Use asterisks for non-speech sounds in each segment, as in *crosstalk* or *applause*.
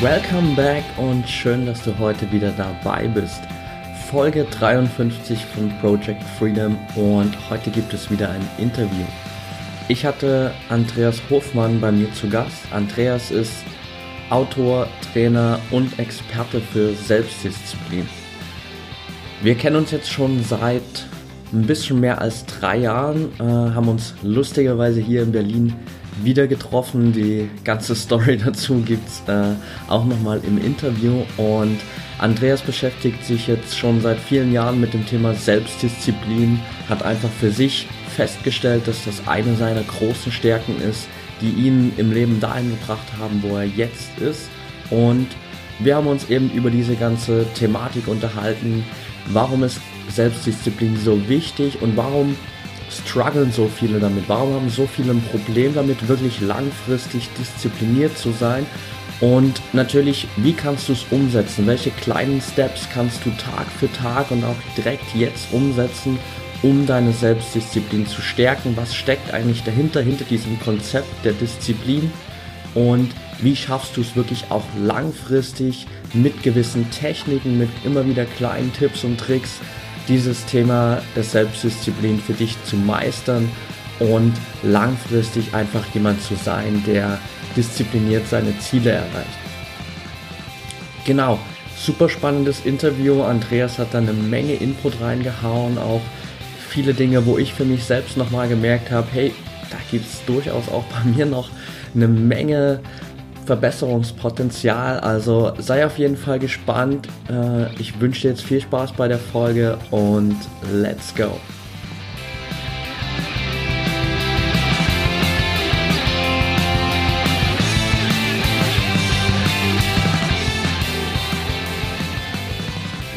Welcome back und schön, dass du heute wieder dabei bist. Folge 53 von Project Freedom und heute gibt es wieder ein Interview. Ich hatte Andreas Hofmann bei mir zu Gast. Andreas ist Autor, Trainer und Experte für Selbstdisziplin. Wir kennen uns jetzt schon seit ein bisschen mehr als drei Jahren, äh, haben uns lustigerweise hier in Berlin wieder getroffen. Die ganze Story *laughs* dazu gibt es äh, auch nochmal im Interview. Und Andreas beschäftigt sich jetzt schon seit vielen Jahren mit dem Thema Selbstdisziplin, hat einfach für sich festgestellt, dass das eine seiner großen Stärken ist, die ihn im Leben dahin gebracht haben, wo er jetzt ist. Und wir haben uns eben über diese ganze Thematik unterhalten. Warum ist Selbstdisziplin so wichtig und warum strugglen so viele damit? Warum haben so viele ein Problem damit, wirklich langfristig diszipliniert zu sein? Und natürlich, wie kannst du es umsetzen? Welche kleinen Steps kannst du Tag für Tag und auch direkt jetzt umsetzen, um deine Selbstdisziplin zu stärken? Was steckt eigentlich dahinter, hinter diesem Konzept der Disziplin? Und wie schaffst du es wirklich auch langfristig mit gewissen Techniken, mit immer wieder kleinen Tipps und Tricks, dieses Thema der Selbstdisziplin für dich zu meistern und langfristig einfach jemand zu sein, der diszipliniert seine Ziele erreicht. Genau, super spannendes Interview. Andreas hat da eine Menge Input reingehauen, auch viele Dinge, wo ich für mich selbst nochmal gemerkt habe, hey, da gibt es durchaus auch bei mir noch eine Menge Verbesserungspotenzial. Also sei auf jeden Fall gespannt. Äh, ich wünsche dir jetzt viel Spaß bei der Folge und let's go.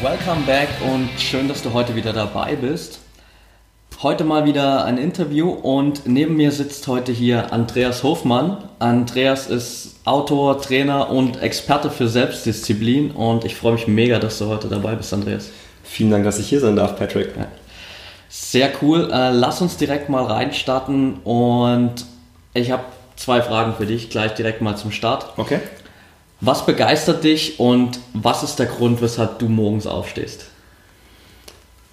Welcome back und schön, dass du heute wieder dabei bist. Heute mal wieder ein Interview und neben mir sitzt heute hier Andreas Hofmann. Andreas ist Autor, Trainer und Experte für Selbstdisziplin und ich freue mich mega, dass du heute dabei bist, Andreas. Vielen Dank, dass ich hier sein darf, Patrick. Ja. Sehr cool. Äh, lass uns direkt mal reinstarten und ich habe zwei Fragen für dich, gleich direkt mal zum Start. Okay. Was begeistert dich und was ist der Grund, weshalb du morgens aufstehst?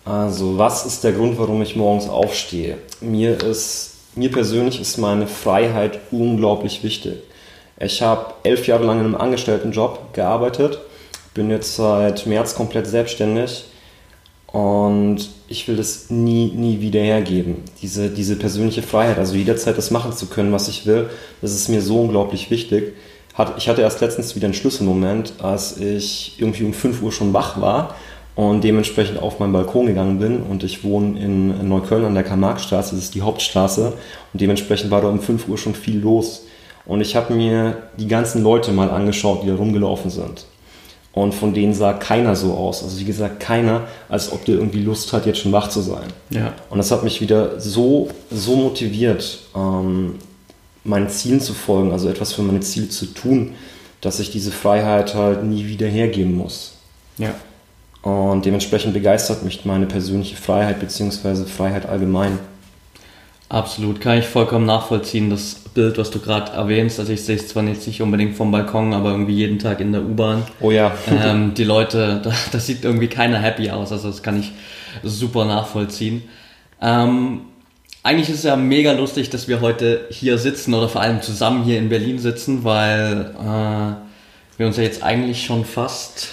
Also, was ist der Grund, warum ich morgens aufstehe? Mir ist, mir persönlich ist meine Freiheit unglaublich wichtig. Ich habe elf Jahre lang in einem Angestelltenjob gearbeitet, bin jetzt seit März komplett selbstständig und ich will das nie, nie wieder hergeben. Diese, diese persönliche Freiheit, also jederzeit das machen zu können, was ich will, das ist mir so unglaublich wichtig. Ich hatte erst letztens wieder einen Schlüsselmoment, als ich irgendwie um 5 Uhr schon wach war und dementsprechend auf meinen Balkon gegangen bin und ich wohne in Neukölln an der Karl-Marx-Straße, das ist die Hauptstraße und dementsprechend war da um 5 Uhr schon viel los und ich habe mir die ganzen Leute mal angeschaut, die da rumgelaufen sind und von denen sah keiner so aus, also wie gesagt keiner, als ob der irgendwie Lust hat, jetzt schon wach zu sein. Ja. Und das hat mich wieder so, so motiviert, ähm, meinen Zielen zu folgen, also etwas für meine Ziele zu tun, dass ich diese Freiheit halt nie wieder hergeben muss. Ja. Und dementsprechend begeistert mich meine persönliche Freiheit bzw. Freiheit allgemein. Absolut, kann ich vollkommen nachvollziehen, das Bild, was du gerade erwähnst. Also ich sehe es zwar jetzt nicht unbedingt vom Balkon, aber irgendwie jeden Tag in der U-Bahn. Oh ja. ähm, *laughs* die Leute, da, das sieht irgendwie keiner happy aus, also das kann ich super nachvollziehen. Ähm, eigentlich ist es ja mega lustig, dass wir heute hier sitzen oder vor allem zusammen hier in Berlin sitzen, weil äh, wir uns ja jetzt eigentlich schon fast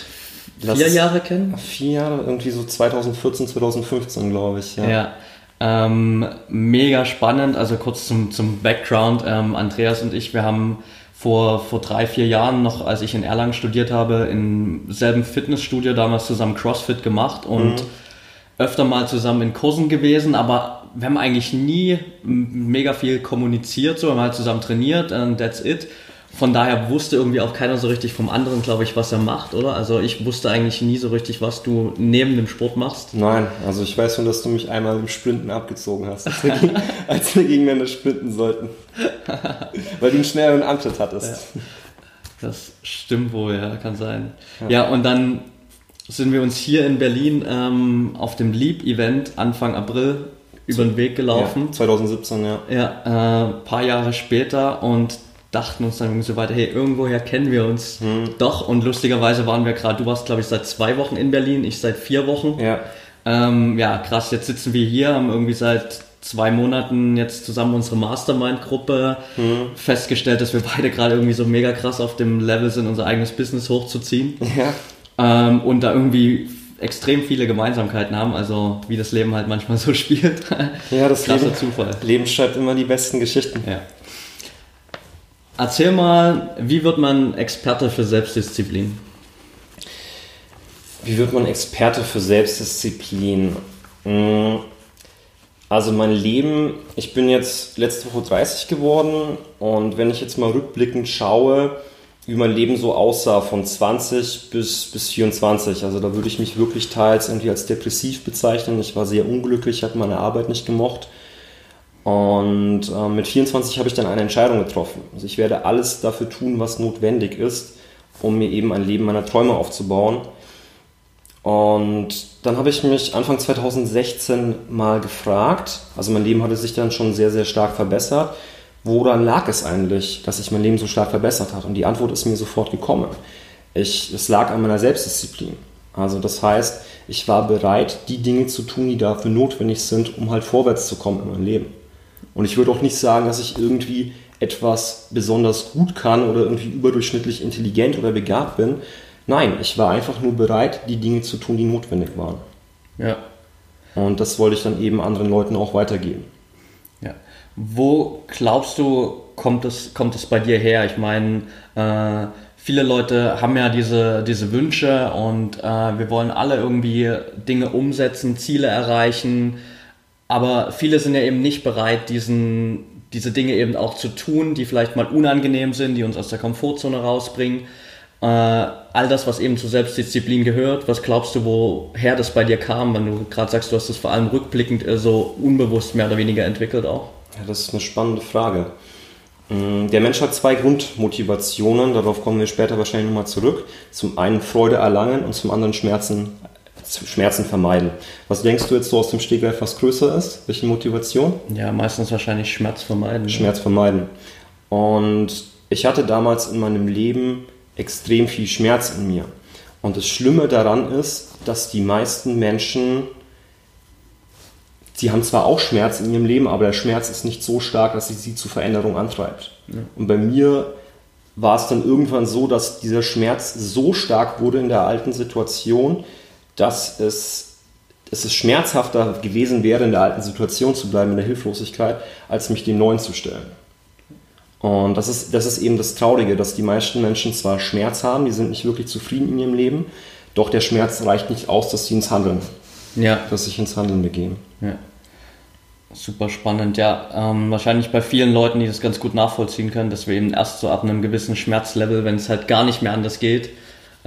vier Jahre kennen? Vier Jahre, irgendwie so 2014, 2015, glaube ich. Ja. ja. Ähm, mega spannend. Also kurz zum, zum Background. Ähm, Andreas und ich, wir haben vor, vor drei, vier Jahren noch, als ich in Erlangen studiert habe, im selben Fitnessstudio damals zusammen CrossFit gemacht und mhm. öfter mal zusammen in Kursen gewesen, aber wir haben eigentlich nie mega viel kommuniziert, so wir haben halt zusammen trainiert und that's it von daher wusste irgendwie auch keiner so richtig vom anderen, glaube ich, was er macht, oder? Also ich wusste eigentlich nie so richtig, was du neben dem Sport machst. Nein, also ich weiß schon, dass du mich einmal im Sprinten abgezogen hast, als wir, gegen, *laughs* als wir gegeneinander sprinten sollten. Weil du einen schnelleren Antritt hattest. Ja. Das stimmt wohl, ja, kann sein. Ja, ja und dann sind wir uns hier in Berlin ähm, auf dem Leap-Event Anfang April über den Weg gelaufen. Ja, 2017, ja. Ja, ein äh, paar Jahre später und dachten uns dann so weiter, hey, irgendwoher kennen wir uns hm. doch. Und lustigerweise waren wir gerade, du warst glaube ich seit zwei Wochen in Berlin, ich seit vier Wochen. Ja. Ähm, ja, krass, jetzt sitzen wir hier, haben irgendwie seit zwei Monaten jetzt zusammen unsere Mastermind-Gruppe hm. festgestellt, dass wir beide gerade irgendwie so mega krass auf dem Level sind, unser eigenes Business hochzuziehen. Ja. Ähm, und da irgendwie extrem viele Gemeinsamkeiten haben, also wie das Leben halt manchmal so *laughs* spielt. Ja, das Krasser Leben, Zufall. Leben schreibt immer die besten Geschichten. Ja. Erzähl mal, wie wird man Experte für Selbstdisziplin? Wie wird man Experte für Selbstdisziplin? Hm, also mein Leben, ich bin jetzt letzte Woche 30 geworden und wenn ich jetzt mal rückblickend schaue, wie mein Leben so aussah von 20 bis, bis 24, also da würde ich mich wirklich teils irgendwie als depressiv bezeichnen. Ich war sehr unglücklich, habe meine Arbeit nicht gemocht und äh, mit 24 habe ich dann eine Entscheidung getroffen. Also ich werde alles dafür tun, was notwendig ist, um mir eben ein Leben meiner Träume aufzubauen. Und dann habe ich mich Anfang 2016 mal gefragt, also mein Leben hatte sich dann schon sehr, sehr stark verbessert, woran lag es eigentlich, dass sich mein Leben so stark verbessert hat? Und die Antwort ist mir sofort gekommen. Ich, es lag an meiner Selbstdisziplin. Also das heißt, ich war bereit, die Dinge zu tun, die dafür notwendig sind, um halt vorwärts zu kommen in meinem Leben. Und ich würde auch nicht sagen, dass ich irgendwie etwas besonders gut kann oder irgendwie überdurchschnittlich intelligent oder begabt bin. Nein, ich war einfach nur bereit, die Dinge zu tun, die notwendig waren. Ja. Und das wollte ich dann eben anderen Leuten auch weitergeben. Ja. Wo glaubst du, kommt es, kommt es bei dir her? Ich meine, äh, viele Leute haben ja diese, diese Wünsche und äh, wir wollen alle irgendwie Dinge umsetzen, Ziele erreichen. Aber viele sind ja eben nicht bereit, diesen, diese Dinge eben auch zu tun, die vielleicht mal unangenehm sind, die uns aus der Komfortzone rausbringen. Äh, all das, was eben zur Selbstdisziplin gehört, was glaubst du, woher das bei dir kam, wenn du gerade sagst, du hast es vor allem rückblickend so unbewusst mehr oder weniger entwickelt auch? Ja, das ist eine spannende Frage. Mm, der Mensch hat zwei Grundmotivationen, darauf kommen wir später wahrscheinlich nochmal zurück. Zum einen Freude erlangen und zum anderen Schmerzen Schmerzen vermeiden. Was denkst du jetzt so aus dem Stegreif, was größer ist? Welche Motivation? Ja, meistens wahrscheinlich Schmerz vermeiden. Schmerz vermeiden. Und ich hatte damals in meinem Leben extrem viel Schmerz in mir. Und das Schlimme daran ist, dass die meisten Menschen, sie haben zwar auch Schmerz in ihrem Leben, aber der Schmerz ist nicht so stark, dass sie sie zu Veränderung antreibt. Ja. Und bei mir war es dann irgendwann so, dass dieser Schmerz so stark wurde in der alten Situation, dass es, dass es schmerzhafter gewesen wäre, in der alten Situation zu bleiben, in der Hilflosigkeit, als mich den neuen zu stellen. Und das ist, das ist eben das Traurige, dass die meisten Menschen zwar Schmerz haben, die sind nicht wirklich zufrieden in ihrem Leben, doch der Schmerz reicht nicht aus, dass sie ins Handeln, ja. dass sich ins Handeln begeben. Ja. Super spannend, ja. Ähm, wahrscheinlich bei vielen Leuten, die das ganz gut nachvollziehen können, dass wir eben erst so ab einem gewissen Schmerzlevel, wenn es halt gar nicht mehr anders geht,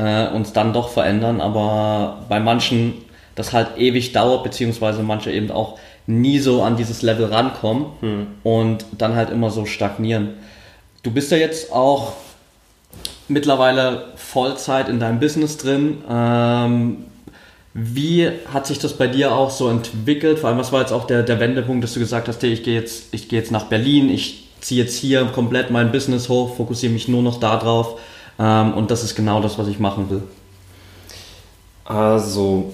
äh, uns dann doch verändern, aber bei manchen das halt ewig dauert, beziehungsweise manche eben auch nie so an dieses Level rankommen hm. und dann halt immer so stagnieren. Du bist ja jetzt auch mittlerweile Vollzeit in deinem Business drin. Ähm, wie hat sich das bei dir auch so entwickelt? Vor allem, was war jetzt auch der, der Wendepunkt, dass du gesagt hast, hey, ich gehe jetzt, geh jetzt nach Berlin, ich ziehe jetzt hier komplett mein Business hoch, fokussiere mich nur noch darauf. Ähm, und das ist genau das, was ich machen will. Also,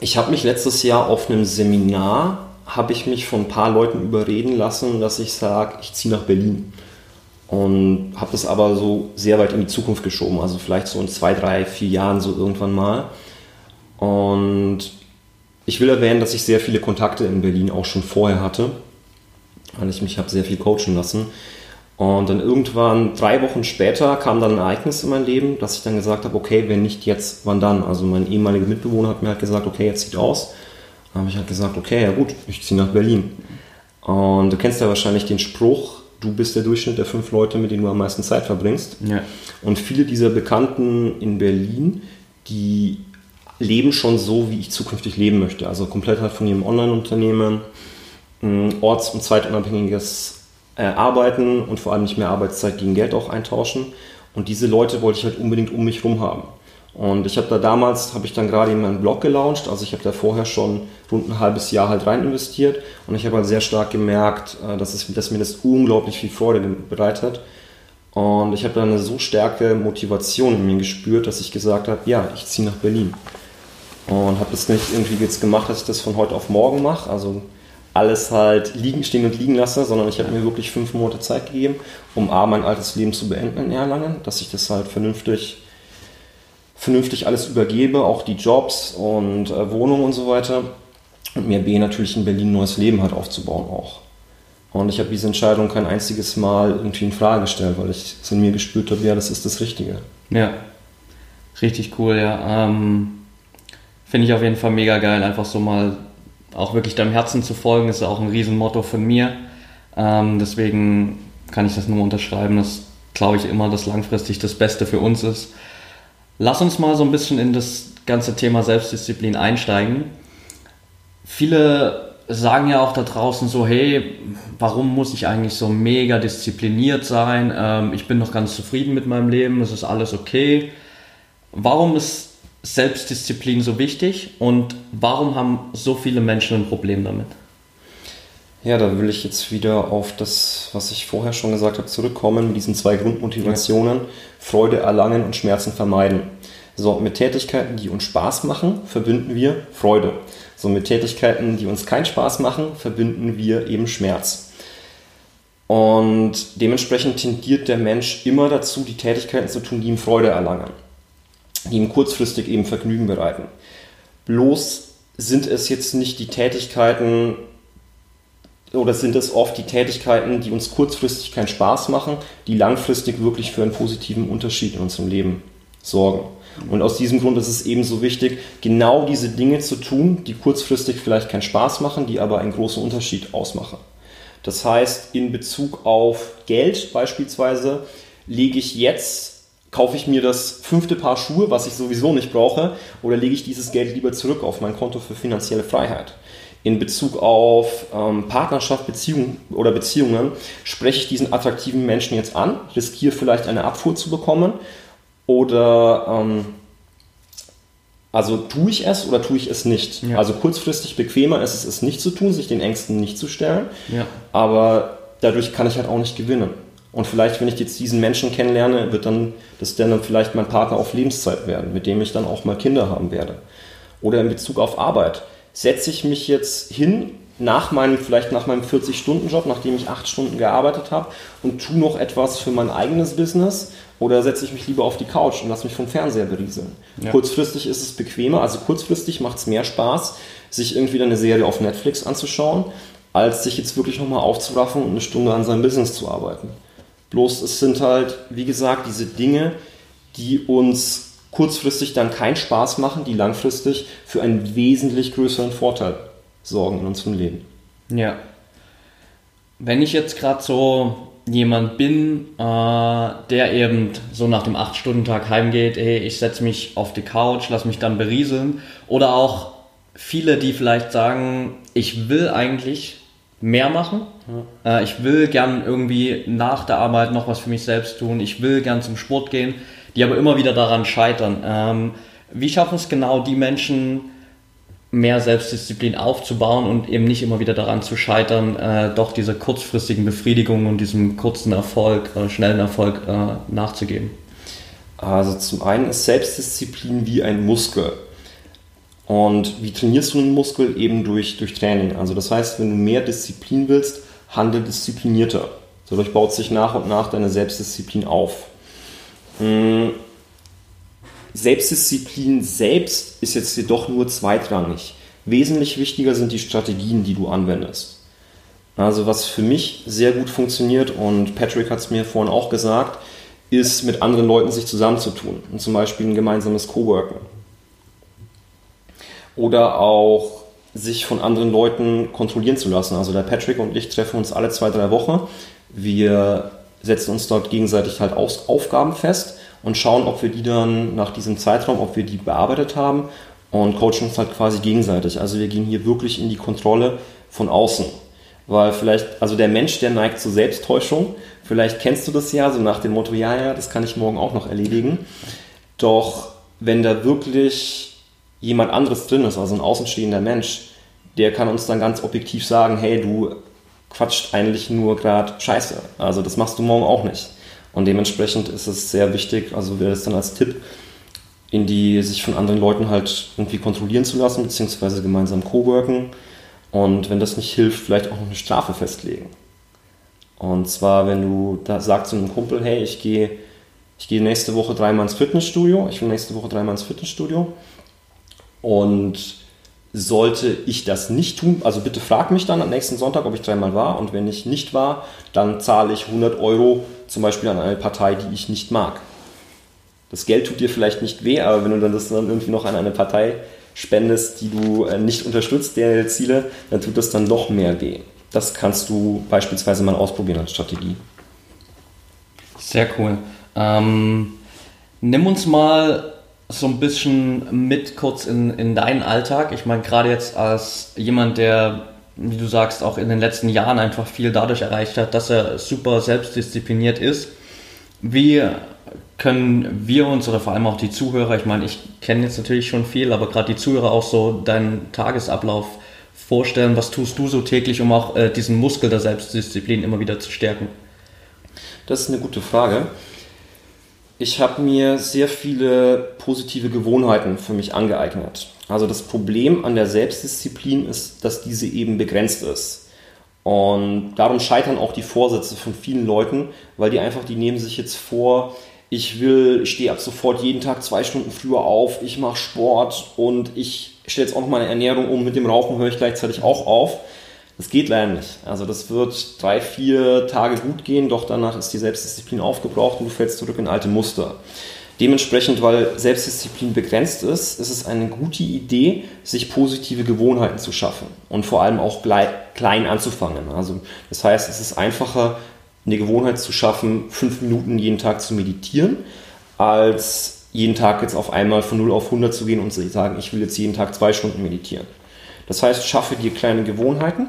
ich habe mich letztes Jahr auf einem Seminar, habe ich mich von ein paar Leuten überreden lassen, dass ich sage, ich ziehe nach Berlin. Und habe das aber so sehr weit in die Zukunft geschoben, also vielleicht so in zwei, drei, vier Jahren so irgendwann mal. Und ich will erwähnen, dass ich sehr viele Kontakte in Berlin auch schon vorher hatte, weil ich mich habe sehr viel coachen lassen. Und dann irgendwann, drei Wochen später, kam dann ein Ereignis in mein Leben, dass ich dann gesagt habe, okay, wenn nicht jetzt, wann dann? Also mein ehemaliger Mitbewohner hat mir halt gesagt, okay, jetzt sieht aus. Dann habe ich halt gesagt, okay, ja gut, ich ziehe nach Berlin. Und du kennst ja wahrscheinlich den Spruch, du bist der Durchschnitt der fünf Leute, mit denen du am meisten Zeit verbringst. Ja. Und viele dieser Bekannten in Berlin, die leben schon so, wie ich zukünftig leben möchte. Also komplett halt von ihrem Online-Unternehmen, orts- und zeitunabhängiges äh, Arbeiten und vor allem nicht mehr Arbeitszeit gegen Geld auch eintauschen. Und diese Leute wollte ich halt unbedingt um mich herum haben. Und ich habe da damals, habe ich dann gerade in meinen Blog gelauncht, also ich habe da vorher schon rund ein halbes Jahr halt rein investiert und ich habe halt sehr stark gemerkt, äh, dass, es, dass mir das unglaublich viel Freude bereitet. Und ich habe da eine so starke Motivation in mir gespürt, dass ich gesagt habe, ja, ich ziehe nach Berlin. Und habe das nicht irgendwie jetzt gemacht, dass ich das von heute auf morgen mache, also alles halt liegen, stehen und liegen lasse, sondern ich habe mir wirklich fünf Monate Zeit gegeben, um A, mein altes Leben zu beenden in Erlangen, dass ich das halt vernünftig vernünftig alles übergebe, auch die Jobs und äh, Wohnungen und so weiter. Und mir B natürlich in Berlin ein neues Leben halt aufzubauen auch. Und ich habe diese Entscheidung kein einziges Mal irgendwie in Frage gestellt, weil ich es in mir gespürt habe, ja, das ist das Richtige. Ja, richtig cool, ja. Ähm, Finde ich auf jeden Fall mega geil, einfach so mal auch wirklich deinem Herzen zu folgen, ist auch ein Riesenmotto von mir. Ähm, deswegen kann ich das nur unterschreiben, dass, glaube ich, immer das langfristig das Beste für uns ist. Lass uns mal so ein bisschen in das ganze Thema Selbstdisziplin einsteigen. Viele sagen ja auch da draußen so, hey, warum muss ich eigentlich so mega diszipliniert sein? Ähm, ich bin doch ganz zufrieden mit meinem Leben, es ist alles okay. Warum ist Selbstdisziplin so wichtig und warum haben so viele Menschen ein Problem damit? Ja, da will ich jetzt wieder auf das, was ich vorher schon gesagt habe, zurückkommen, mit diesen zwei Grundmotivationen, ja. Freude erlangen und Schmerzen vermeiden. So, mit Tätigkeiten, die uns Spaß machen, verbinden wir Freude. So, mit Tätigkeiten, die uns keinen Spaß machen, verbinden wir eben Schmerz. Und dementsprechend tendiert der Mensch immer dazu, die Tätigkeiten zu tun, die ihm Freude erlangen, ihm kurzfristig eben Vergnügen bereiten. Bloß sind es jetzt nicht die Tätigkeiten, oder sind es oft die Tätigkeiten, die uns kurzfristig keinen Spaß machen, die langfristig wirklich für einen positiven Unterschied in unserem Leben sorgen. Und aus diesem Grund ist es ebenso wichtig, genau diese Dinge zu tun, die kurzfristig vielleicht keinen Spaß machen, die aber einen großen Unterschied ausmachen. Das heißt, in Bezug auf Geld beispielsweise lege ich jetzt, kaufe ich mir das fünfte Paar Schuhe, was ich sowieso nicht brauche, oder lege ich dieses Geld lieber zurück auf mein Konto für finanzielle Freiheit in Bezug auf ähm, Partnerschaft, Beziehung oder Beziehungen, spreche ich diesen attraktiven Menschen jetzt an, riskiere vielleicht eine Abfuhr zu bekommen oder ähm, also tue ich es oder tue ich es nicht? Ja. Also kurzfristig bequemer ist es, es nicht zu tun, sich den Ängsten nicht zu stellen, ja. aber dadurch kann ich halt auch nicht gewinnen. Und vielleicht, wenn ich jetzt diesen Menschen kennenlerne, wird dann das dann vielleicht mein Partner auf Lebenszeit werden, mit dem ich dann auch mal Kinder haben werde. Oder in Bezug auf Arbeit setze ich mich jetzt hin nach meinem, vielleicht nach meinem 40-Stunden-Job, nachdem ich acht Stunden gearbeitet habe und tue noch etwas für mein eigenes Business oder setze ich mich lieber auf die Couch und lasse mich vom Fernseher berieseln. Ja. Kurzfristig ist es bequemer, also kurzfristig macht es mehr Spaß, sich irgendwie eine Serie auf Netflix anzuschauen, als sich jetzt wirklich nochmal aufzuraffen und eine Stunde an seinem Business zu arbeiten. Bloß es sind halt, wie gesagt, diese Dinge, die uns kurzfristig dann keinen Spaß machen, die langfristig für einen wesentlich größeren Vorteil sorgen in unserem Leben. Ja. Wenn ich jetzt gerade so jemand bin, äh, der eben so nach dem 8-Stunden-Tag heimgeht, ey, ich setze mich auf die Couch, lass mich dann berieseln. Oder auch viele, die vielleicht sagen, ich will eigentlich mehr machen. Ja. Äh, ich will gern irgendwie nach der Arbeit noch was für mich selbst tun. Ich will gern zum Sport gehen die aber immer wieder daran scheitern. Ähm, wie schaffen es genau die Menschen, mehr Selbstdisziplin aufzubauen und eben nicht immer wieder daran zu scheitern, äh, doch dieser kurzfristigen Befriedigung und diesem kurzen Erfolg, äh, schnellen Erfolg nachzugeben? Also zum einen ist Selbstdisziplin wie ein Muskel. Und wie trainierst du einen Muskel? Eben durch, durch Training. Also das heißt, wenn du mehr Disziplin willst, handel disziplinierter. Dadurch baut sich nach und nach deine Selbstdisziplin auf. Hm. Selbstdisziplin selbst ist jetzt jedoch nur zweitrangig. Wesentlich wichtiger sind die Strategien, die du anwendest. Also was für mich sehr gut funktioniert und Patrick hat es mir vorhin auch gesagt, ist mit anderen Leuten sich zusammenzutun und zum Beispiel ein gemeinsames Coworken. Oder auch sich von anderen Leuten kontrollieren zu lassen. Also der Patrick und ich treffen uns alle zwei, drei Wochen Wir setzen uns dort gegenseitig halt Aufgaben fest und schauen, ob wir die dann nach diesem Zeitraum, ob wir die bearbeitet haben und coachen uns halt quasi gegenseitig. Also wir gehen hier wirklich in die Kontrolle von außen. Weil vielleicht, also der Mensch, der neigt zur Selbsttäuschung. Vielleicht kennst du das ja, so nach dem Motto, ja, ja, das kann ich morgen auch noch erledigen. Doch wenn da wirklich jemand anderes drin ist, also ein außenstehender Mensch, der kann uns dann ganz objektiv sagen, hey, du quatscht eigentlich nur gerade Scheiße. Also das machst du morgen auch nicht. Und dementsprechend ist es sehr wichtig, also wäre das dann als Tipp, in die sich von anderen Leuten halt irgendwie kontrollieren zu lassen, beziehungsweise gemeinsam co-worken. Und wenn das nicht hilft, vielleicht auch noch eine Strafe festlegen. Und zwar, wenn du da sagst zu einem Kumpel, hey, ich gehe ich gehe nächste Woche dreimal ins Fitnessstudio, ich will nächste Woche dreimal ins Fitnessstudio und sollte ich das nicht tun, also bitte frag mich dann am nächsten Sonntag, ob ich dreimal war und wenn ich nicht war, dann zahle ich 100 Euro zum Beispiel an eine Partei, die ich nicht mag. Das Geld tut dir vielleicht nicht weh, aber wenn du dann das dann irgendwie noch an eine Partei spendest, die du äh, nicht unterstützt, deren Ziele, dann tut das dann noch mehr weh. Das kannst du beispielsweise mal ausprobieren als Strategie. Sehr cool. Ähm, nimm uns mal so ein bisschen mit kurz in, in deinen Alltag. Ich meine, gerade jetzt als jemand, der, wie du sagst, auch in den letzten Jahren einfach viel dadurch erreicht hat, dass er super selbstdiszipliniert ist. Wie können wir uns oder vor allem auch die Zuhörer, ich meine, ich kenne jetzt natürlich schon viel, aber gerade die Zuhörer auch so deinen Tagesablauf vorstellen? Was tust du so täglich, um auch äh, diesen Muskel der Selbstdisziplin immer wieder zu stärken? Das ist eine gute Frage. Ich habe mir sehr viele positive Gewohnheiten für mich angeeignet. Also das Problem an der Selbstdisziplin ist, dass diese eben begrenzt ist. Und darum scheitern auch die Vorsätze von vielen Leuten, weil die einfach, die nehmen sich jetzt vor, ich will, ich stehe ab sofort jeden Tag zwei Stunden früher auf, ich mache Sport und ich stelle jetzt auch noch meine Ernährung um, mit dem Rauchen höre ich gleichzeitig auch auf. Das geht leider nicht. Also das wird drei, vier Tage gut gehen, doch danach ist die Selbstdisziplin aufgebraucht und du fällst zurück in alte Muster. Dementsprechend, weil Selbstdisziplin begrenzt ist, ist es eine gute Idee, sich positive Gewohnheiten zu schaffen und vor allem auch klein anzufangen. Also das heißt, es ist einfacher, eine Gewohnheit zu schaffen, fünf Minuten jeden Tag zu meditieren, als jeden Tag jetzt auf einmal von 0 auf 100 zu gehen und zu sagen, ich will jetzt jeden Tag zwei Stunden meditieren. Das heißt, schaffe dir kleine Gewohnheiten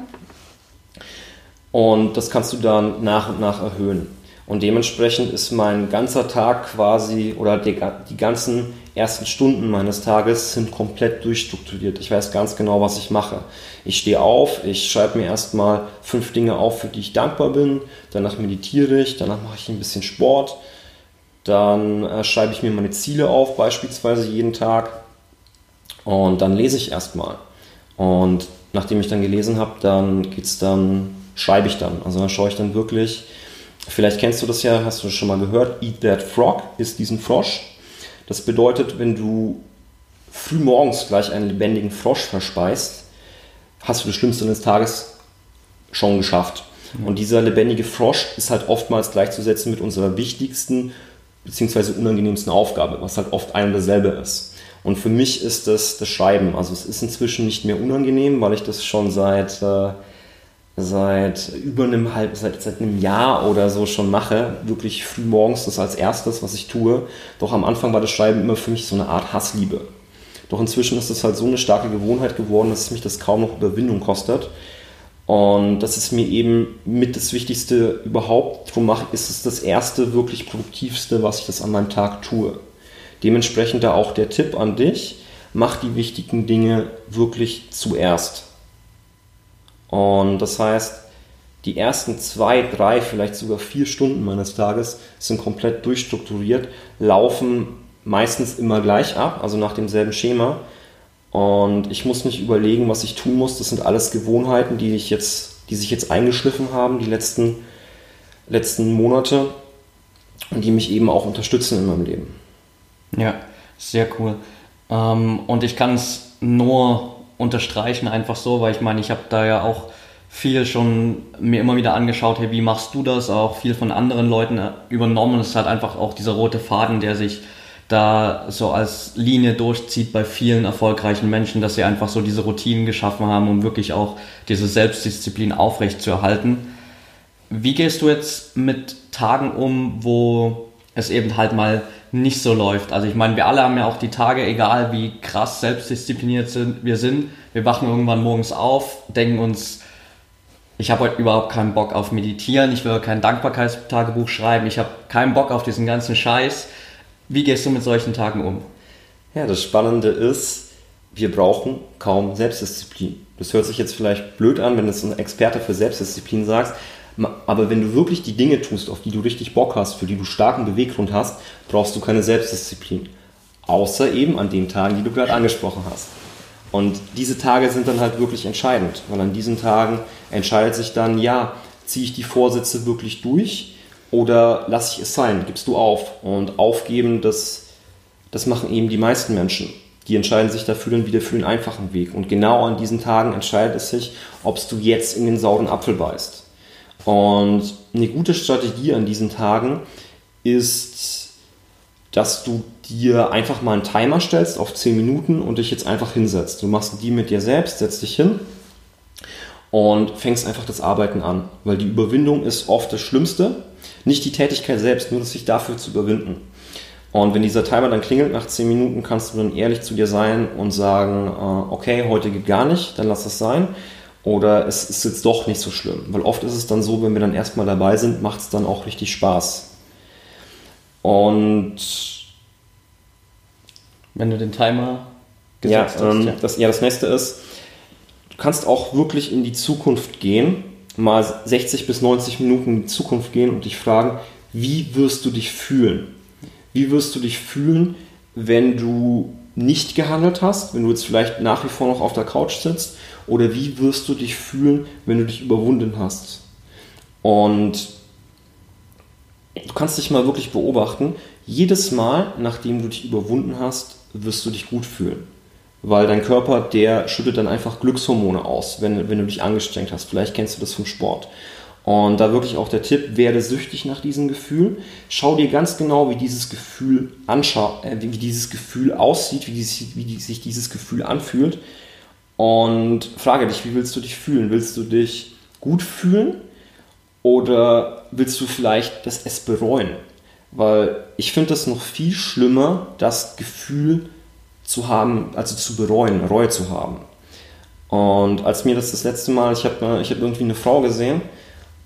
und das kannst du dann nach und nach erhöhen. Und dementsprechend ist mein ganzer Tag quasi oder die, die, ganzen ersten Stunden meines Tages sind komplett durchstrukturiert. Ich weiß ganz genau, was ich mache. Ich stehe auf, ich schreibe mir erstmal fünf Dinge auf, für die ich dankbar bin. Danach meditiere ich, danach mache ich ein bisschen Sport. Dann äh, schreibe ich mir meine Ziele auf, beispielsweise jeden Tag. Und dann lese ich erstmal. Und nachdem ich dann gelesen habe, dann geht's dann, schreibe ich dann. Also dann schaue ich dann wirklich, vielleicht kennst du das ja, hast du schon mal gehört, Eat That Frog, ist diesen Frosch. Das bedeutet, wenn du früh morgens gleich einen lebendigen Frosch verspeist, hast du das Schlimmste des Tages schon geschafft. Und dieser lebendige Frosch ist halt oftmals gleichzusetzen mit unserer wichtigsten bzw. unangenehmsten Aufgabe, was halt oft ein und dasselbe ist. Und für mich ist das das Schreiben. Also es ist inzwischen nicht mehr unangenehm, weil ich das schon seit, äh, seit über einem halb, seit, seit einem Jahr oder so schon mache. Wirklich früh morgens das als erstes, was ich tue. Doch am Anfang war das Schreiben immer für mich so eine Art Hassliebe. Doch inzwischen ist es halt so eine starke Gewohnheit geworden, dass mich das kaum noch Überwindung kostet. Und das ist mir eben mit das Wichtigste überhaupt. Darum mache, ist es das erste wirklich produktivste, was ich das an meinem Tag tue. Dementsprechend da auch der Tipp an dich, mach die wichtigen Dinge wirklich zuerst. Und das heißt, die ersten zwei, drei, vielleicht sogar vier Stunden meines Tages sind komplett durchstrukturiert, laufen meistens immer gleich ab, also nach demselben Schema. Und ich muss nicht überlegen, was ich tun muss. Das sind alles Gewohnheiten, die ich jetzt, die sich jetzt eingeschliffen haben, die letzten, letzten Monate und die mich eben auch unterstützen in meinem Leben. Ja, sehr cool. Ähm, und ich kann es nur unterstreichen, einfach so, weil ich meine, ich habe da ja auch viel schon mir immer wieder angeschaut, hey, wie machst du das? Auch viel von anderen Leuten äh, übernommen. Es ist halt einfach auch dieser rote Faden, der sich da so als Linie durchzieht bei vielen erfolgreichen Menschen, dass sie einfach so diese Routinen geschaffen haben, um wirklich auch diese Selbstdisziplin aufrecht zu erhalten. Wie gehst du jetzt mit Tagen um, wo es eben halt mal nicht so läuft? Also ich meine, wir alle haben ja auch die Tage, egal wie krass selbstdiszipliniert sind, wir sind, wir wachen irgendwann morgens auf, denken uns, ich habe heute überhaupt keinen Bock auf Meditieren, ich will kein Dankbarkeitstagebuch schreiben, ich habe keinen Bock auf diesen ganzen Scheiß. Wie gehst du mit solchen Tagen um? Ja, das Spannende ist, wir brauchen kaum Selbstdisziplin. Das hört sich jetzt vielleicht blöd an, wenn du es ein Experte für Selbstdisziplin sagst, aber wenn du wirklich die Dinge tust, auf die du richtig Bock hast, für die du starken Beweggrund hast, brauchst du keine Selbstdisziplin. Außer eben an den Tagen, die du gerade angesprochen hast. Und diese Tage sind dann halt wirklich entscheidend, weil an diesen Tagen entscheidet sich dann, ja, ziehe ich die Vorsätze wirklich durch oder lasse ich es sein, gibst du auf. Und aufgeben, das, das machen eben die meisten Menschen. Die entscheiden sich dafür dann wieder für den einfachen Weg. Und genau an diesen Tagen entscheidet es sich, ob du jetzt in den sauren Apfel beißt. Und eine gute Strategie an diesen Tagen ist, dass du dir einfach mal einen Timer stellst auf 10 Minuten und dich jetzt einfach hinsetzt. Du machst die mit dir selbst, setzt dich hin und fängst einfach das Arbeiten an, weil die Überwindung ist oft das Schlimmste. Nicht die Tätigkeit selbst, nur sich dafür zu überwinden. Und wenn dieser Timer dann klingelt nach 10 Minuten, kannst du dann ehrlich zu dir sein und sagen, äh, okay, heute geht gar nicht, dann lass es sein. Oder es ist jetzt doch nicht so schlimm. Weil oft ist es dann so, wenn wir dann erstmal dabei sind, macht es dann auch richtig Spaß. Und wenn du den Timer gesetzt ja, hast. Ähm, ja. Das, ja, das nächste ist, du kannst auch wirklich in die Zukunft gehen, mal 60 bis 90 Minuten in die Zukunft gehen und dich fragen, wie wirst du dich fühlen? Wie wirst du dich fühlen, wenn du nicht gehandelt hast, wenn du jetzt vielleicht nach wie vor noch auf der Couch sitzt? Oder wie wirst du dich fühlen, wenn du dich überwunden hast? Und du kannst dich mal wirklich beobachten, jedes Mal, nachdem du dich überwunden hast, wirst du dich gut fühlen. Weil dein Körper, der schüttet dann einfach Glückshormone aus, wenn, wenn du dich angestrengt hast. Vielleicht kennst du das vom Sport. Und da wirklich auch der Tipp, werde süchtig nach diesem Gefühl. Schau dir ganz genau, wie dieses Gefühl anschaut, äh, wie dieses Gefühl aussieht, wie, dieses, wie sich dieses Gefühl anfühlt. Und frage dich, wie willst du dich fühlen? Willst du dich gut fühlen oder willst du vielleicht das es bereuen? Weil ich finde das noch viel schlimmer, das Gefühl zu haben, also zu bereuen, Reue zu haben. Und als mir das das letzte Mal, ich habe ich hab irgendwie eine Frau gesehen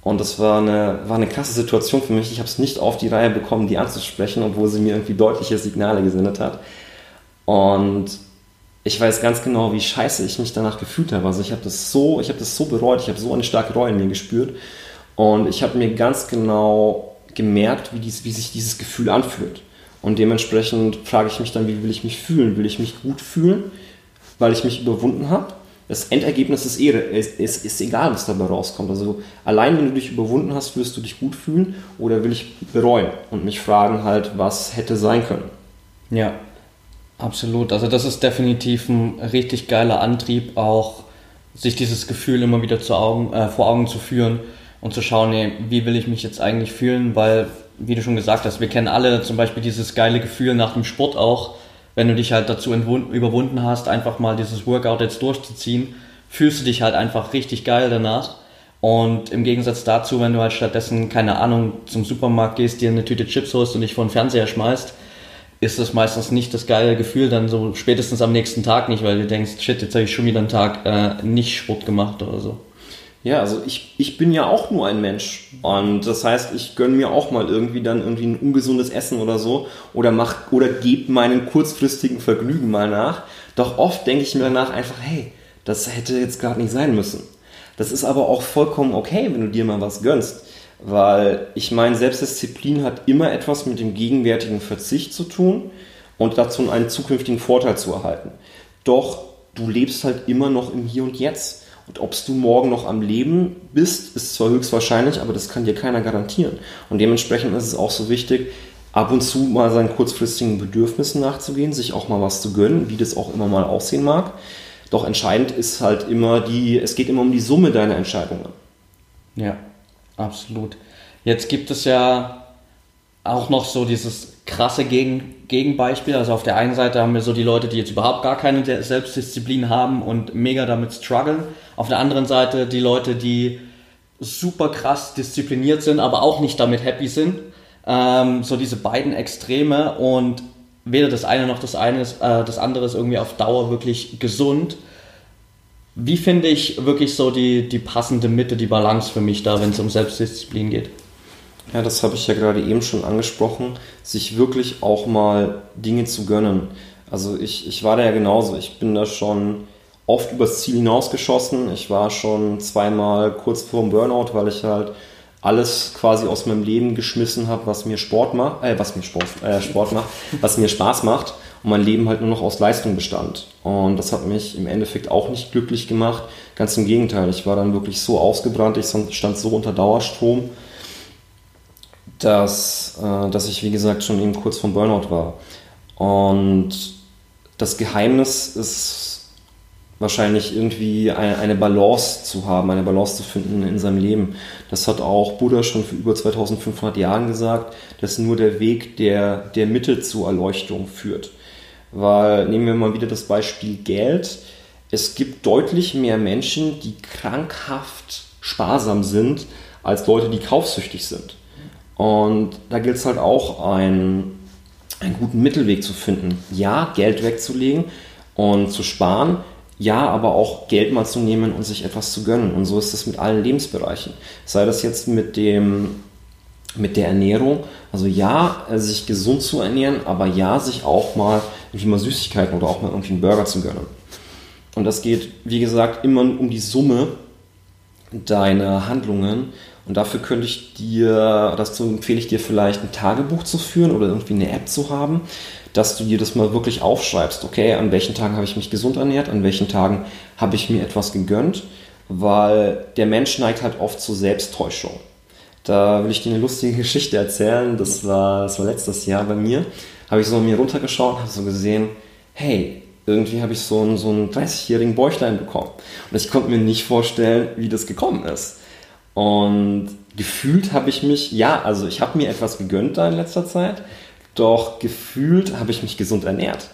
und das war eine, war eine krasse Situation für mich. Ich habe es nicht auf die Reihe bekommen, die anzusprechen, obwohl sie mir irgendwie deutliche Signale gesendet hat. Und ich weiß ganz genau, wie scheiße ich mich danach gefühlt habe. Also ich habe das so, ich habe das so bereut, ich habe so eine starke Reue in mir gespürt. Und ich habe mir ganz genau gemerkt, wie, dies, wie sich dieses Gefühl anfühlt. Und dementsprechend frage ich mich dann, wie will ich mich fühlen? Will ich mich gut fühlen, weil ich mich überwunden habe? Das Endergebnis ist, eh, ist, ist, ist egal, was dabei rauskommt. Also allein wenn du dich überwunden hast, wirst du dich gut fühlen oder will ich bereuen und mich fragen halt, was hätte sein können. Ja, absolut. Also das ist definitiv ein richtig geiler Antrieb, auch sich dieses Gefühl immer wieder zu Augen, äh, vor Augen zu führen und zu schauen, nee, wie will ich mich jetzt eigentlich fühlen, weil, wie du schon gesagt hast, wir kennen alle zum Beispiel dieses geile Gefühl nach dem Sport auch, wenn du dich halt dazu überwunden hast, einfach mal dieses Workout jetzt durchzuziehen, fühlst du dich halt einfach richtig geil danach. Und im Gegensatz dazu, wenn du halt stattdessen, keine Ahnung, zum Supermarkt gehst, dir eine Tüte Chips holst und dich vor den Fernseher schmeißt, ist das meistens nicht das geile Gefühl, dann so spätestens am nächsten Tag nicht, weil du denkst, shit, jetzt habe ich schon wieder einen Tag äh, nicht Sport gemacht oder so. Ja, also ich, ich bin ja auch nur ein Mensch. Und das heißt, ich gönne mir auch mal irgendwie dann irgendwie ein ungesundes Essen oder so oder mach oder gebe meinen kurzfristigen Vergnügen mal nach. Doch oft denke ich mir danach einfach, hey, das hätte jetzt gerade nicht sein müssen. Das ist aber auch vollkommen okay, wenn du dir mal was gönnst. Weil ich meine, Selbstdisziplin hat immer etwas mit dem gegenwärtigen Verzicht zu tun und dazu einen zukünftigen Vorteil zu erhalten. Doch du lebst halt immer noch im Hier und Jetzt. Und ob du morgen noch am Leben bist, ist zwar höchstwahrscheinlich, aber das kann dir keiner garantieren. Und dementsprechend ist es auch so wichtig, ab und zu mal seinen kurzfristigen Bedürfnissen nachzugehen, sich auch mal was zu gönnen, wie das auch immer mal aussehen mag. Doch entscheidend ist halt immer die, es geht immer um die Summe deiner Entscheidungen. Ja, absolut. Jetzt gibt es ja auch noch so dieses krasse Gegen Gegenbeispiel. Also auf der einen Seite haben wir so die Leute, die jetzt überhaupt gar keine Selbstdisziplin haben und mega damit strugglen. Auf der anderen Seite die Leute, die super krass diszipliniert sind, aber auch nicht damit happy sind. Ähm, so diese beiden Extreme und weder das eine noch das eine ist, äh, das andere ist irgendwie auf Dauer wirklich gesund. Wie finde ich wirklich so die, die passende Mitte, die Balance für mich da, wenn es um Selbstdisziplin geht? Ja, das habe ich ja gerade eben schon angesprochen, sich wirklich auch mal Dinge zu gönnen. Also ich, ich war da ja genauso. Ich bin da schon oft übers Ziel hinausgeschossen. Ich war schon zweimal kurz vor dem Burnout, weil ich halt alles quasi aus meinem Leben geschmissen habe, was mir Sport macht, äh, was mir Sport, äh, Sport macht, was mir Spaß macht und mein Leben halt nur noch aus Leistung bestand. Und das hat mich im Endeffekt auch nicht glücklich gemacht. Ganz im Gegenteil, ich war dann wirklich so ausgebrannt, ich stand so unter Dauerstrom, dass, äh, dass ich, wie gesagt, schon eben kurz vom Burnout war. Und das Geheimnis ist wahrscheinlich irgendwie eine Balance zu haben, eine Balance zu finden in seinem Leben. Das hat auch Buddha schon für über 2500 Jahren gesagt, dass nur der Weg der, der Mitte zur Erleuchtung führt. Weil, nehmen wir mal wieder das Beispiel Geld. Es gibt deutlich mehr Menschen, die krankhaft sparsam sind, als Leute, die kaufsüchtig sind. Und da gilt es halt auch, einen, einen guten Mittelweg zu finden. Ja, Geld wegzulegen und zu sparen, ja, aber auch Geld mal zu nehmen und sich etwas zu gönnen. Und so ist es mit allen Lebensbereichen. Sei das jetzt mit dem mit der Ernährung, also ja, sich gesund zu ernähren, aber ja, sich auch mal irgendwie mal Süßigkeiten oder auch mal irgendwie einen Burger zu gönnen. Und das geht, wie gesagt, immer um die Summe deiner Handlungen. Und dafür könnte ich dir, dazu empfehle ich dir vielleicht ein Tagebuch zu führen oder irgendwie eine App zu haben, dass du dir das mal wirklich aufschreibst. Okay, an welchen Tagen habe ich mich gesund ernährt, an welchen Tagen habe ich mir etwas gegönnt, weil der Mensch neigt halt oft zur Selbsttäuschung. Da will ich dir eine lustige Geschichte erzählen. Das war, das war letztes Jahr bei mir. Habe ich so mir runtergeschaut, habe so gesehen, hey, irgendwie habe ich so einen, so einen 30-jährigen Bäuchlein bekommen. Und ich konnte mir nicht vorstellen, wie das gekommen ist. Und gefühlt habe ich mich, ja, also ich habe mir etwas gegönnt da in letzter Zeit, doch gefühlt habe ich mich gesund ernährt.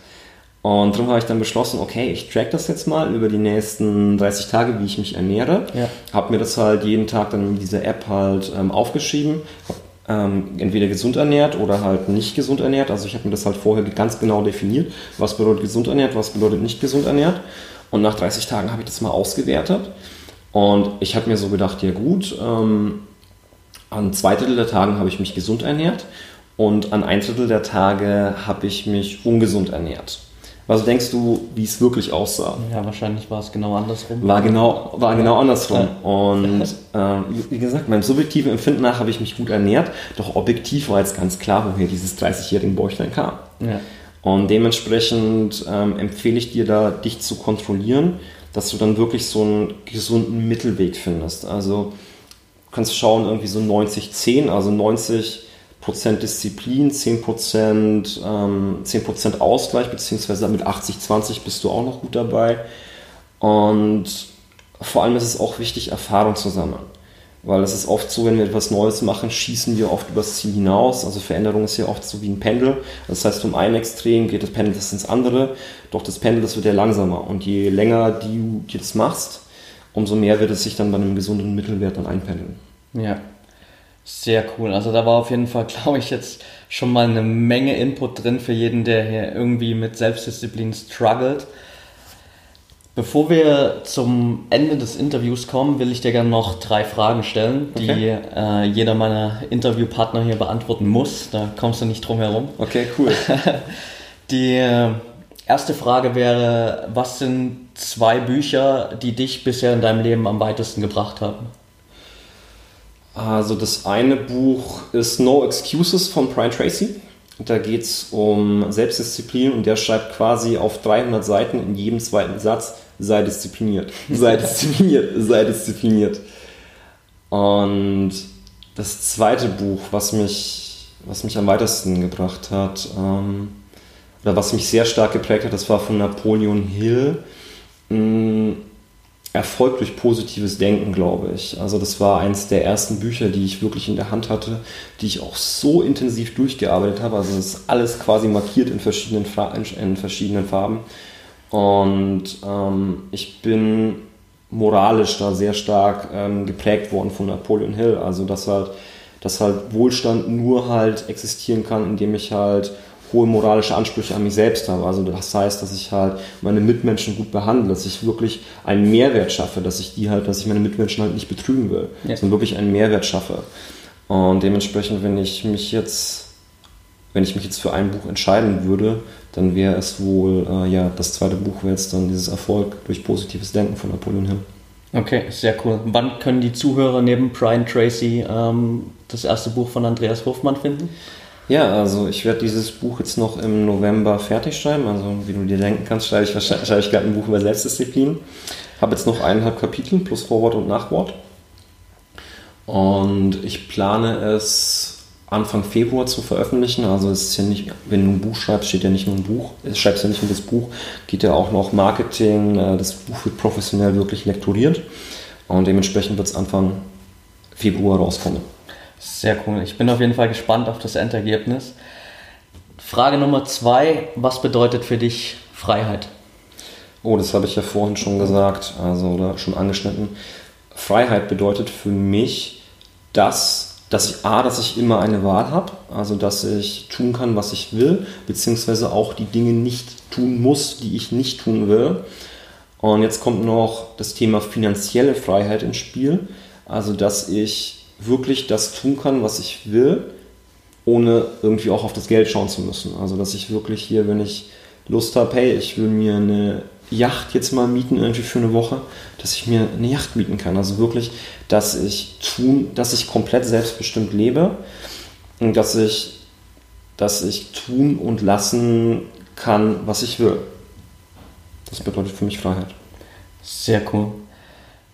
Und darum habe ich dann beschlossen, okay, ich track das jetzt mal über die nächsten 30 Tage, wie ich mich ernähre. Ja. Habe mir das halt jeden Tag dann in dieser App halt ähm, aufgeschrieben. ähm, entweder gesund ernährt oder halt nicht gesund ernährt. Also ich habe mir das halt vorher ganz genau definiert, was bedeutet gesund ernährt, was bedeutet nicht gesund ernährt. Und nach 30 Tagen habe ich das mal ausgewertet. Und ich habe mir so gedacht, ja gut, ähm, an zwei Drittel der Tagen habe ich mich gesund ernährt und an ein Drittel der Tage habe ich mich ungesund ernährt. Was denkst du, wie es wirklich aussah? Ja, wahrscheinlich war es genau andersrum. War genau, war genau andersrum. Und äh, wie gesagt, meinem subjektiven Empfinden nach habe ich mich gut ernährt, doch objektiv war jetzt ganz klar, woher dieses 30-jährige Bäuchlein kam. Ja. Und dementsprechend ähm, empfehle ich dir da, dich zu kontrollieren, dass du dann wirklich so einen gesunden Mittelweg findest. Also du kannst schauen, irgendwie so 90-10, also 90 Prozent Disziplin, 10 Prozent, ähm, 10 Ausgleich, beziehungsweise mit 80-20 bist du auch noch gut dabei. Und vor allem ist es auch wichtig, Erfahrung zu sammeln. Weil es ist oft so, wenn wir etwas Neues machen, schießen wir oft übers Ziel hinaus. Also Veränderung ist ja oft so wie ein Pendel. Das heißt, vom einen Extrem geht das Pendel ins andere. Doch das Pendel, das wird ja langsamer. Und je länger du das machst, umso mehr wird es sich dann bei einem gesunden Mittelwert dann einpendeln. Ja, sehr cool. Also da war auf jeden Fall, *laughs* glaube ich, jetzt schon mal eine Menge Input drin für jeden, der hier irgendwie mit Selbstdisziplin struggelt. Bevor wir zum Ende des Interviews kommen, will ich dir gerne noch drei Fragen stellen, die okay. äh, jeder meiner Interviewpartner hier beantworten muss. Da kommst du nicht drum herum. Okay, cool. *laughs* die äh, erste Frage wäre, was sind zwei Bücher, die dich bisher in deinem Leben am weitesten gebracht haben? Also das eine Buch ist No Excuses von Brian Tracy. Da geht es um Selbstdisziplin und der schreibt quasi auf 300 Seiten in jedem zweiten Satz, sei diszipliniert, sei *laughs* diszipliniert, sei diszipliniert. Und das zweite Buch, was mich, was mich am weitesten gebracht hat, ähm, oder was mich sehr stark geprägt hat, das war von Napoleon Hill. Mm, Erfolg durch positives Denken, glaube ich. Also das war eines der ersten Bücher, die ich wirklich in der Hand hatte, die ich auch so intensiv durchgearbeitet habe. Also es ist alles quasi markiert in verschiedenen, in verschiedenen Farben. Und ähm, ich bin moralisch da sehr stark ähm, geprägt worden von Napoleon Hill. Also dass halt, dass halt Wohlstand nur halt existieren kann, indem ich halt hohe moralische Ansprüche an mich selbst habe. Also das heißt, dass ich halt meine Mitmenschen gut behandle, dass ich wirklich einen Mehrwert schaffe, dass ich die halt, dass ich meine Mitmenschen halt nicht betrügen will, ja. sondern wirklich einen Mehrwert schaffe. Und dementsprechend, wenn ich mich jetzt, wenn ich mich jetzt für ein Buch entscheiden würde, dann wäre es wohl, äh, ja, das zweite Buch wäre jetzt dann dieses Erfolg durch positives Denken von Napoleon Hill. Okay, sehr cool. Wann können die Zuhörer neben Brian Tracy ähm, das erste Buch von Andreas Hofmann finden? Ja, also ich werde dieses Buch jetzt noch im November fertig schreiben. Also wie du dir denken kannst, schreibe ich schreibe ich gerade ein Buch über Selbstdisziplin. Habe jetzt noch eineinhalb Kapitel plus Vorwort und Nachwort. Und ich plane es Anfang Februar zu veröffentlichen. Also es ist ja nicht, wenn du ein Buch schreibst, steht ja nicht nur ein Buch, es schreibst ja nicht nur das Buch, geht ja auch noch Marketing, äh, das Buch wird professionell wirklich lektoriert und dementsprechend wird es Anfang Februar rauskommen. Sehr cool. Ich bin auf jeden Fall gespannt auf das Endergebnis. Frage Nummer zwei: Was bedeutet für dich Freiheit? Oh, das habe ich ja vorhin schon gesagt, also oder schon angeschnitten. Freiheit bedeutet für mich, dass, dass ich A, dass ich immer eine Wahl habe, also dass ich tun kann, was ich will, beziehungsweise auch die Dinge nicht tun muss, die ich nicht tun will. Und jetzt kommt noch das Thema finanzielle Freiheit ins Spiel, also dass ich wirklich das tun kann, was ich will, ohne irgendwie auch auf das Geld schauen zu müssen. Also dass ich wirklich hier, wenn ich Lust habe, hey, ich will mir eine Yacht jetzt mal mieten, irgendwie für eine Woche, dass ich mir eine Yacht mieten kann. Also wirklich, dass ich tun, dass ich komplett selbstbestimmt lebe und dass ich, dass ich tun und lassen kann, was ich will. Das bedeutet für mich Freiheit. Sehr cool.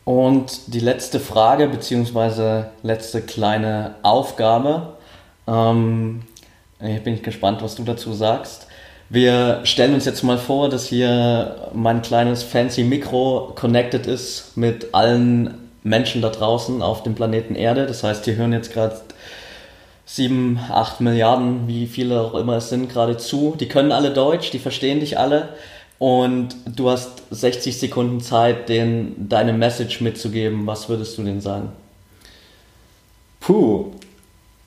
Und die letzte Frage, beziehungsweise letzte kleine Aufgabe. Ähm, hier bin ich gespannt, was du dazu sagst. Wir stellen uns jetzt mal vor, dass hier mein kleines fancy Mikro connected ist mit allen Menschen da draußen auf dem Planeten Erde. Das heißt, hier hören jetzt gerade sieben, acht Milliarden, wie viele auch immer es sind, gerade zu. Die können alle Deutsch, die verstehen dich alle und du hast 60 Sekunden Zeit, denen deine Message mitzugeben. Was würdest du denen sagen? Puh,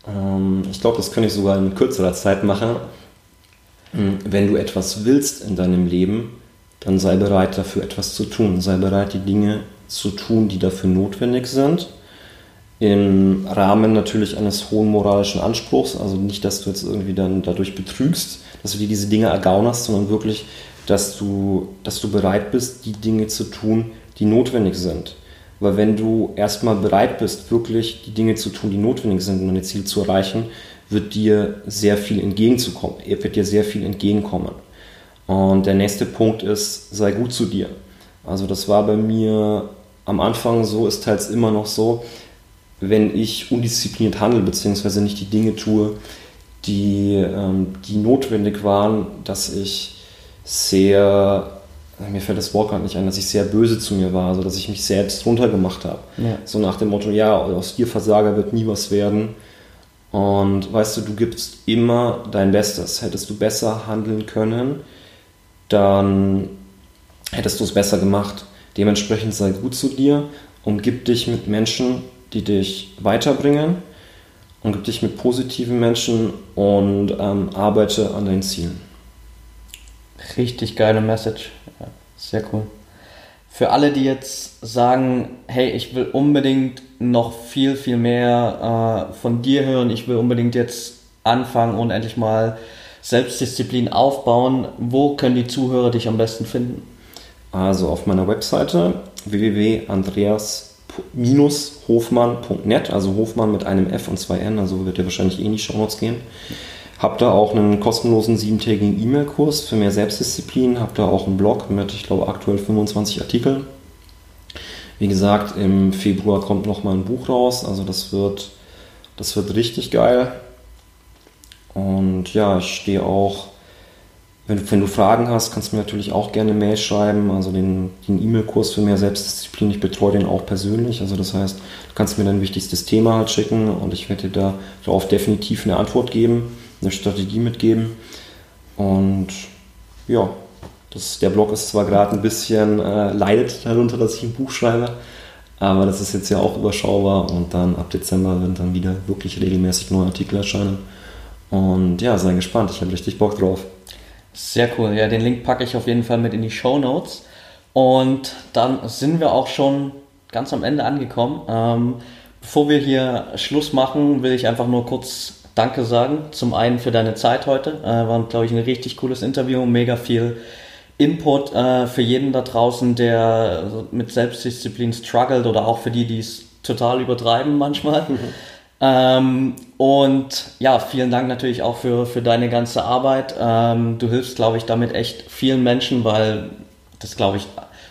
ähm, ich glaube, das könnte ich sogar in kürzerer Zeit machen. Hm, wenn du etwas willst in deinem Leben, dann sei bereit dafür etwas zu tun. Sei bereit, die Dinge zu tun, die dafür notwendig sind. Im Rahmen natürlich eines hohen moralischen Anspruchs, also nicht, dass du jetzt irgendwie dann dadurch betrügst, dass du dir diese Dinge ergaunerst, sondern wirklich dass du, dass du bereit bist, die Dinge zu tun, die notwendig sind. Weil wenn du erstmal bereit bist, wirklich die Dinge zu tun, die notwendig sind, um dein Ziel zu erreichen, wird dir sehr viel entgegenzukommen. Wird dir sehr viel entgegenkommen. Und der nächste Punkt ist, sei gut zu dir. Also das war bei mir am Anfang so, ist teils immer noch so, wenn ich undiszipliniert handle, beziehungsweise nicht die Dinge tue, die, ähm, die notwendig waren, dass ich sehr, mir fällt das Wort gerade nicht ein, dass ich sehr böse zu mir war, also dass ich mich selbst runtergemacht habe. Ja. So nach dem Motto, ja, aus dir Versager wird nie was werden. Und weißt du, du gibst immer dein Bestes. Hättest du besser handeln können, dann hättest du es besser gemacht. Dementsprechend sei gut zu dir, umgib dich mit Menschen, die dich weiterbringen, umgib dich mit positiven Menschen und ähm, arbeite an deinen Zielen. Richtig geile Message. Ja, sehr cool. Für alle, die jetzt sagen, hey, ich will unbedingt noch viel, viel mehr äh, von dir hören, ich will unbedingt jetzt anfangen und endlich mal Selbstdisziplin aufbauen, wo können die Zuhörer dich am besten finden? Also auf meiner Webseite www.andreas-hofmann.net, also Hofmann mit einem F und zwei N, also wird dir wahrscheinlich eh in die Shownotes gehen. Habe da auch einen kostenlosen siebentägigen E-Mail-Kurs für mehr Selbstdisziplin. Habe da auch einen Blog mit, ich glaube, aktuell 25 Artikeln. Wie gesagt, im Februar kommt noch mal ein Buch raus. Also das wird, das wird richtig geil. Und ja, ich stehe auch, wenn, wenn du Fragen hast, kannst du mir natürlich auch gerne Mail schreiben. Also den, E-Mail-Kurs für mehr Selbstdisziplin, ich betreue den auch persönlich. Also das heißt, du kannst mir dein wichtigstes Thema halt schicken und ich werde dir darauf definitiv eine Antwort geben eine Strategie mitgeben. Und ja, Das, der Blog ist zwar gerade ein bisschen äh, leidet darunter, dass ich ein Buch schreibe, aber das ist jetzt ja auch überschaubar und dann ab Dezember werden dann wieder wirklich regelmäßig neue Artikel erscheinen. Und ja, sei gespannt, ich habe richtig Bock drauf. Sehr cool, ja, den Link packe ich auf jeden Fall mit in die Show Notes. Und dann sind wir auch schon ganz am Ende angekommen. Ähm, bevor wir hier Schluss machen, will ich einfach nur kurz Danke sagen. Zum einen für deine Zeit heute. Äh, war, glaube ich, ein richtig cooles Interview, mega viel Input äh, für jeden da draußen, der mit Selbstdisziplin struggelt oder auch für die, die es total übertreiben manchmal. Mhm. Ähm, und ja, vielen Dank natürlich auch für, für deine ganze Arbeit. Ähm, du hilfst, glaube ich, damit echt vielen Menschen, weil das, glaube ich,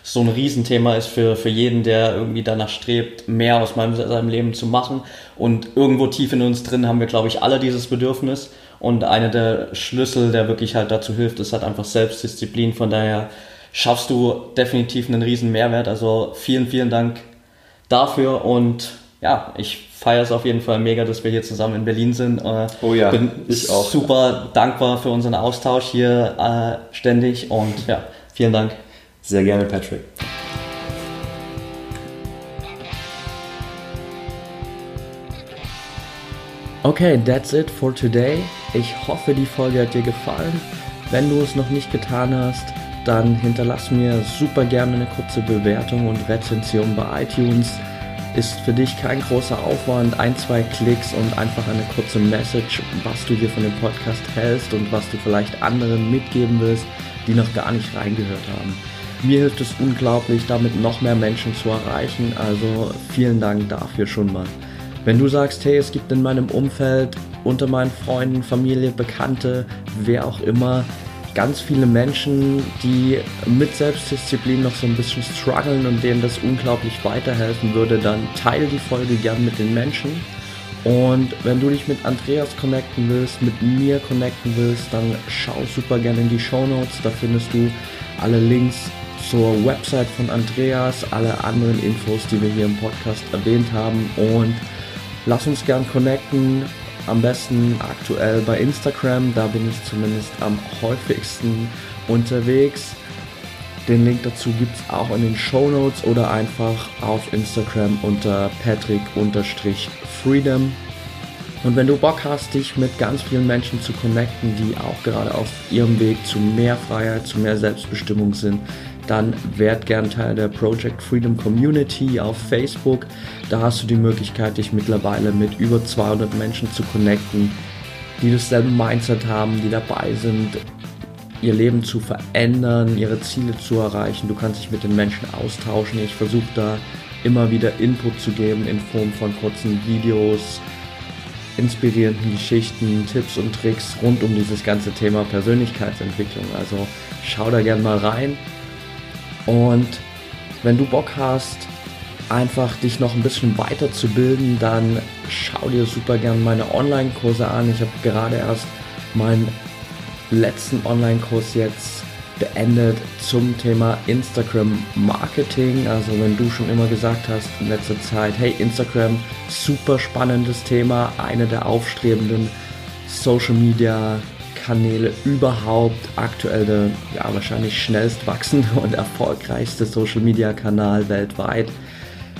so ein Riesenthema ist für, für jeden, der irgendwie danach strebt, mehr aus meinem, seinem Leben zu machen. Und irgendwo tief in uns drin haben wir, glaube ich, alle dieses Bedürfnis. Und einer der Schlüssel, der wirklich halt dazu hilft, ist halt einfach Selbstdisziplin. Von daher schaffst du definitiv einen riesen Mehrwert. Also vielen, vielen Dank dafür. Und ja, ich feiere es auf jeden Fall mega, dass wir hier zusammen in Berlin sind. Äh, oh ja, bin ich auch. Super dankbar für unseren Austausch hier äh, ständig. Und ja, vielen Dank. Sehr gerne, Patrick. Okay, that's it for today. Ich hoffe, die Folge hat dir gefallen. Wenn du es noch nicht getan hast, dann hinterlass mir super gerne eine kurze Bewertung und Rezension bei iTunes. Ist für dich kein großer Aufwand, ein, zwei Klicks und einfach eine kurze Message, was du dir von dem Podcast hältst und was du vielleicht anderen mitgeben willst, die noch gar nicht reingehört haben. Mir hilft es unglaublich, damit noch mehr Menschen zu erreichen. Also vielen Dank dafür schon mal. Wenn du sagst, hey, es gibt in meinem Umfeld, unter meinen Freunden, Familie, Bekannte, wer auch immer, ganz viele Menschen, die mit Selbstdisziplin noch so ein bisschen strugglen und denen das unglaublich weiterhelfen würde, dann teile die Folge gern mit den Menschen. Und wenn du dich mit Andreas connecten willst, mit mir connecten willst, dann schau super gerne in die Show Notes. Da findest du alle Links zur Website von Andreas, alle anderen Infos, die wir hier im Podcast erwähnt haben und lass uns gern connecten. Am besten aktuell bei Instagram, da bin ich zumindest am häufigsten unterwegs. Den Link dazu gibt es auch in den Show Notes oder einfach auf Instagram unter patrick-freedom. Und wenn du Bock hast, dich mit ganz vielen Menschen zu connecten, die auch gerade auf ihrem Weg zu mehr Freiheit, zu mehr Selbstbestimmung sind, dann werd gern Teil der Project Freedom Community auf Facebook. Da hast du die Möglichkeit, dich mittlerweile mit über 200 Menschen zu connecten, die dasselbe Mindset haben, die dabei sind, ihr Leben zu verändern, ihre Ziele zu erreichen. Du kannst dich mit den Menschen austauschen. Ich versuche da immer wieder Input zu geben in Form von kurzen Videos, inspirierenden Geschichten, Tipps und Tricks rund um dieses ganze Thema Persönlichkeitsentwicklung. Also schau da gerne mal rein. Und wenn du Bock hast, einfach dich noch ein bisschen weiterzubilden, dann schau dir super gerne meine Online-Kurse an. Ich habe gerade erst meinen letzten Online-Kurs jetzt beendet zum Thema Instagram Marketing. Also wenn du schon immer gesagt hast in letzter Zeit, hey Instagram, super spannendes Thema, eine der aufstrebenden Social Media Kanäle überhaupt, aktuell der ja, wahrscheinlich schnellst wachsende und erfolgreichste Social Media Kanal weltweit.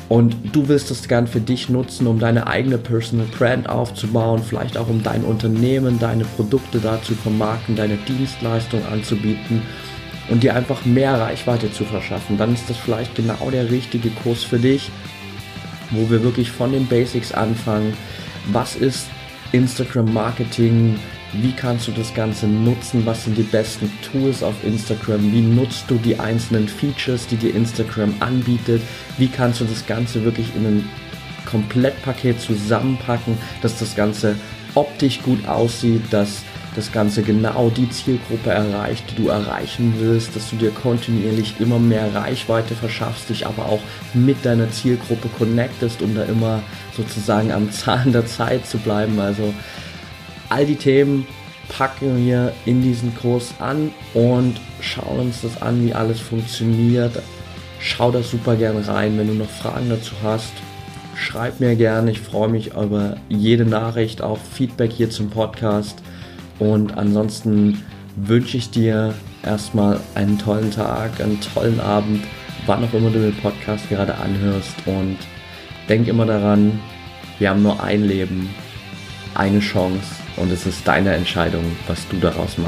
Und du willst das gern für dich nutzen, um deine eigene Personal Brand aufzubauen, vielleicht auch um dein Unternehmen, deine Produkte da zu vermarkten, deine Dienstleistung anzubieten und dir einfach mehr Reichweite zu verschaffen. Dann ist das vielleicht genau der richtige Kurs für dich, wo wir wirklich von den Basics anfangen. Was ist Instagram Marketing? Wie kannst du das Ganze nutzen? Was sind die besten Tools auf Instagram? Wie nutzt du die einzelnen Features, die dir Instagram anbietet? Wie kannst du das Ganze wirklich in ein Komplettpaket zusammenpacken, dass das Ganze optisch gut aussieht, dass das Ganze genau die Zielgruppe erreicht, die du erreichen willst, dass du dir kontinuierlich immer mehr Reichweite verschaffst, dich aber auch mit deiner Zielgruppe connectest, um da immer sozusagen am Zahn der Zeit zu bleiben. Also All die Themen packen wir in diesen Kurs an und schauen uns das an, wie alles funktioniert. Schau da super gern rein. Wenn du noch Fragen dazu hast, schreib mir gerne. Ich freue mich über jede Nachricht, auch Feedback hier zum Podcast. Und ansonsten wünsche ich dir erstmal einen tollen Tag, einen tollen Abend, wann auch immer du den Podcast gerade anhörst und denk immer daran, wir haben nur ein Leben, eine Chance und es ist deine Entscheidung, was du daraus machst.